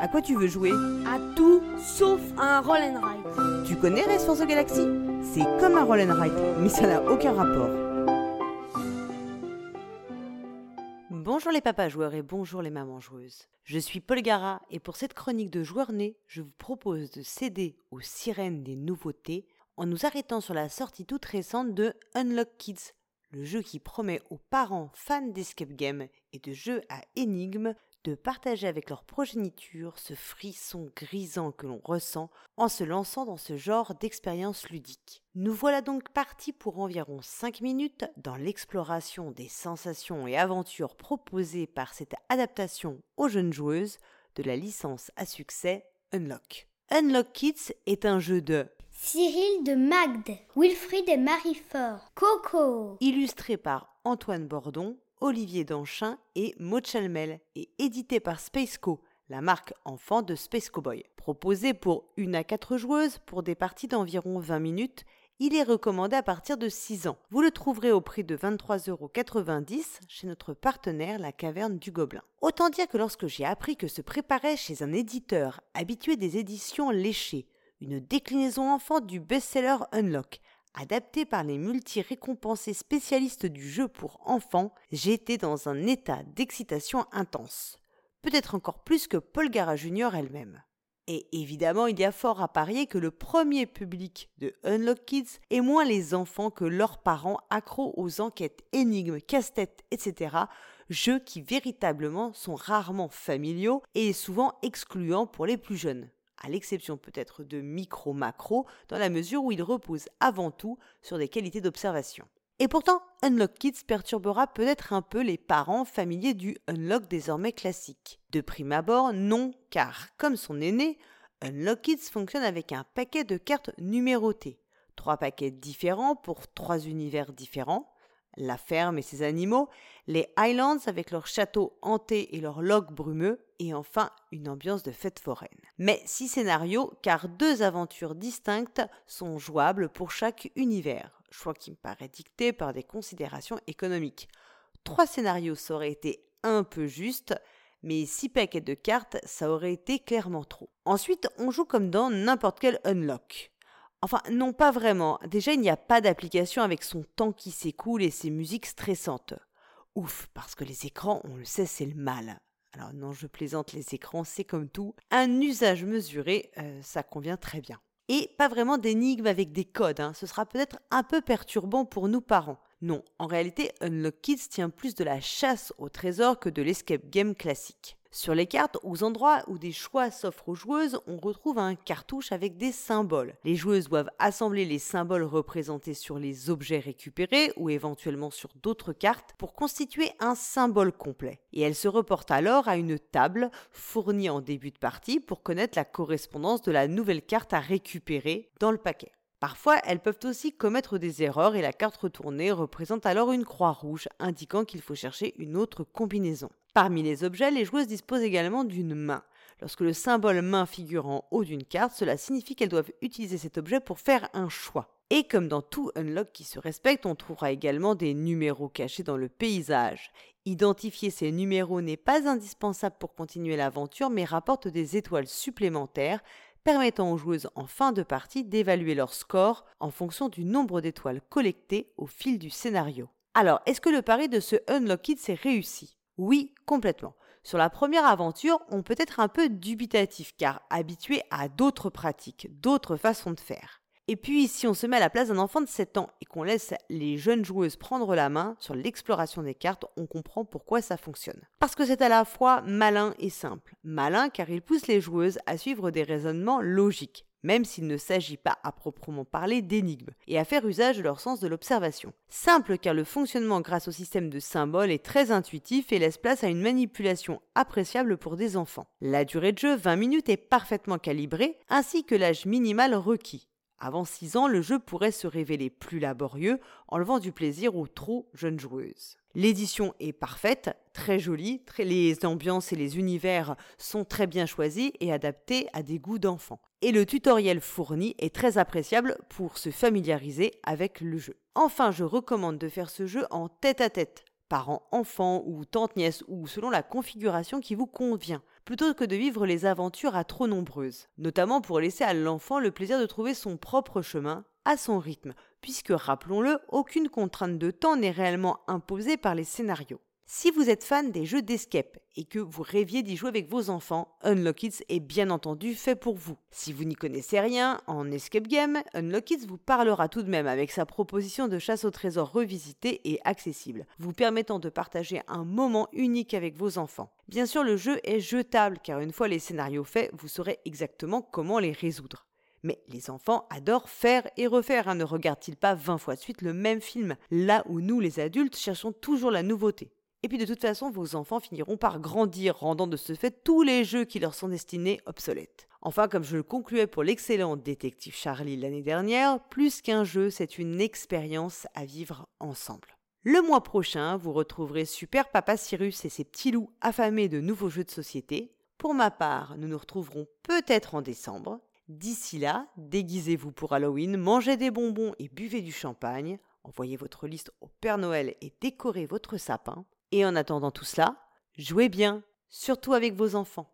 À quoi tu veux jouer? À tout sauf à un roll and ride. Tu connais Race for the Galaxy? C'est comme un roll and ride, mais ça n'a aucun rapport. Bonjour les papas joueurs et bonjour les mamans joueuses. Je suis Paul Gara et pour cette chronique de joueurs nés, je vous propose de céder aux sirènes des nouveautés en nous arrêtant sur la sortie toute récente de Unlock Kids, le jeu qui promet aux parents fans d'escape game et de jeux à énigmes de partager avec leur progéniture ce frisson grisant que l'on ressent en se lançant dans ce genre d'expérience ludique. Nous voilà donc partis pour environ 5 minutes dans l'exploration des sensations et aventures proposées par cette adaptation aux jeunes joueuses de la licence à succès Unlock. Unlock Kids est un jeu de Cyril de Magde, Wilfried et Marie-Fort, Coco, illustré par Antoine Bordon, Olivier Danchin et Maud Chalmel et édité par Spaceco, la marque enfant de Space Cowboy. Proposé pour une à quatre joueuses pour des parties d'environ 20 minutes, il est recommandé à partir de 6 ans. Vous le trouverez au prix de 23,90€ chez notre partenaire La Caverne du Gobelin. Autant dire que lorsque j'ai appris que se préparait chez un éditeur habitué des éditions léchées, une déclinaison enfant du best-seller Unlock, adapté par les multi-récompensés spécialistes du jeu pour enfants, j'étais dans un état d'excitation intense. Peut-être encore plus que Paul Gara Junior elle-même. Et évidemment, il y a fort à parier que le premier public de Unlock Kids est moins les enfants que leurs parents accros aux enquêtes, énigmes, casse-têtes, etc. Jeux qui véritablement sont rarement familiaux et souvent excluants pour les plus jeunes à l'exception peut-être de micro-macro, dans la mesure où il repose avant tout sur des qualités d'observation. Et pourtant, Unlock Kids perturbera peut-être un peu les parents familiers du Unlock désormais classique. De prime abord, non, car, comme son aîné, Unlock Kids fonctionne avec un paquet de cartes numérotées. Trois paquets différents pour trois univers différents, la ferme et ses animaux, les Highlands avec leurs châteaux hantés et leurs logs brumeux, et enfin une ambiance de fête foraine. Mais six scénarios, car deux aventures distinctes sont jouables pour chaque univers, choix qui me paraît dicté par des considérations économiques. Trois scénarios, ça aurait été un peu juste, mais six paquets de cartes, ça aurait été clairement trop. Ensuite, on joue comme dans n'importe quel unlock. Enfin, non pas vraiment. Déjà, il n'y a pas d'application avec son temps qui s'écoule et ses musiques stressantes. Ouf, parce que les écrans, on le sait, c'est le mal. Alors non, je plaisante, les écrans, c'est comme tout. Un usage mesuré, euh, ça convient très bien. Et pas vraiment d'énigmes avec des codes, hein. ce sera peut-être un peu perturbant pour nous parents. Non, en réalité, Unlock Kids tient plus de la chasse au trésor que de l'escape game classique. Sur les cartes, aux endroits où des choix s'offrent aux joueuses, on retrouve un cartouche avec des symboles. Les joueuses doivent assembler les symboles représentés sur les objets récupérés ou éventuellement sur d'autres cartes pour constituer un symbole complet. Et elles se reportent alors à une table fournie en début de partie pour connaître la correspondance de la nouvelle carte à récupérer dans le paquet. Parfois, elles peuvent aussi commettre des erreurs et la carte retournée représente alors une croix rouge indiquant qu'il faut chercher une autre combinaison. Parmi les objets, les joueuses disposent également d'une main. Lorsque le symbole main figure en haut d'une carte, cela signifie qu'elles doivent utiliser cet objet pour faire un choix. Et comme dans tout unlock qui se respecte, on trouvera également des numéros cachés dans le paysage. Identifier ces numéros n'est pas indispensable pour continuer l'aventure, mais rapporte des étoiles supplémentaires, permettant aux joueuses en fin de partie d'évaluer leur score en fonction du nombre d'étoiles collectées au fil du scénario. Alors, est-ce que le pari de ce Unlock It s'est réussi? Oui, complètement. Sur la première aventure, on peut être un peu dubitatif car habitué à d'autres pratiques, d'autres façons de faire. Et puis, si on se met à la place d'un enfant de 7 ans et qu'on laisse les jeunes joueuses prendre la main sur l'exploration des cartes, on comprend pourquoi ça fonctionne. Parce que c'est à la fois malin et simple. Malin car il pousse les joueuses à suivre des raisonnements logiques même s'il ne s'agit pas à proprement parler d'énigmes, et à faire usage de leur sens de l'observation. Simple car le fonctionnement grâce au système de symboles est très intuitif et laisse place à une manipulation appréciable pour des enfants. La durée de jeu 20 minutes est parfaitement calibrée, ainsi que l'âge minimal requis. Avant 6 ans, le jeu pourrait se révéler plus laborieux, enlevant du plaisir aux trop jeunes joueuses. L'édition est parfaite, très jolie, les ambiances et les univers sont très bien choisis et adaptés à des goûts d'enfants. Et le tutoriel fourni est très appréciable pour se familiariser avec le jeu. Enfin, je recommande de faire ce jeu en tête à tête, parents-enfants ou tante-nièce ou selon la configuration qui vous convient, plutôt que de vivre les aventures à trop nombreuses, notamment pour laisser à l'enfant le plaisir de trouver son propre chemin à son rythme, puisque rappelons-le, aucune contrainte de temps n'est réellement imposée par les scénarios. Si vous êtes fan des jeux d'escape et que vous rêviez d'y jouer avec vos enfants, Unlock Kids est bien entendu fait pour vous. Si vous n'y connaissez rien en escape game, Unlock Kids vous parlera tout de même avec sa proposition de chasse au trésor revisité et accessible, vous permettant de partager un moment unique avec vos enfants. Bien sûr, le jeu est jetable car une fois les scénarios faits, vous saurez exactement comment les résoudre. Mais les enfants adorent faire et refaire, hein. ne regardent-ils pas 20 fois de suite le même film, là où nous les adultes cherchons toujours la nouveauté. Et puis de toute façon, vos enfants finiront par grandir, rendant de ce fait tous les jeux qui leur sont destinés obsolètes. Enfin, comme je le concluais pour l'excellent détective Charlie l'année dernière, plus qu'un jeu, c'est une expérience à vivre ensemble. Le mois prochain, vous retrouverez Super Papa Cyrus et ses petits loups affamés de nouveaux jeux de société. Pour ma part, nous nous retrouverons peut-être en décembre. D'ici là, déguisez-vous pour Halloween, mangez des bonbons et buvez du champagne. Envoyez votre liste au Père Noël et décorez votre sapin. Et en attendant tout cela, jouez bien, surtout avec vos enfants.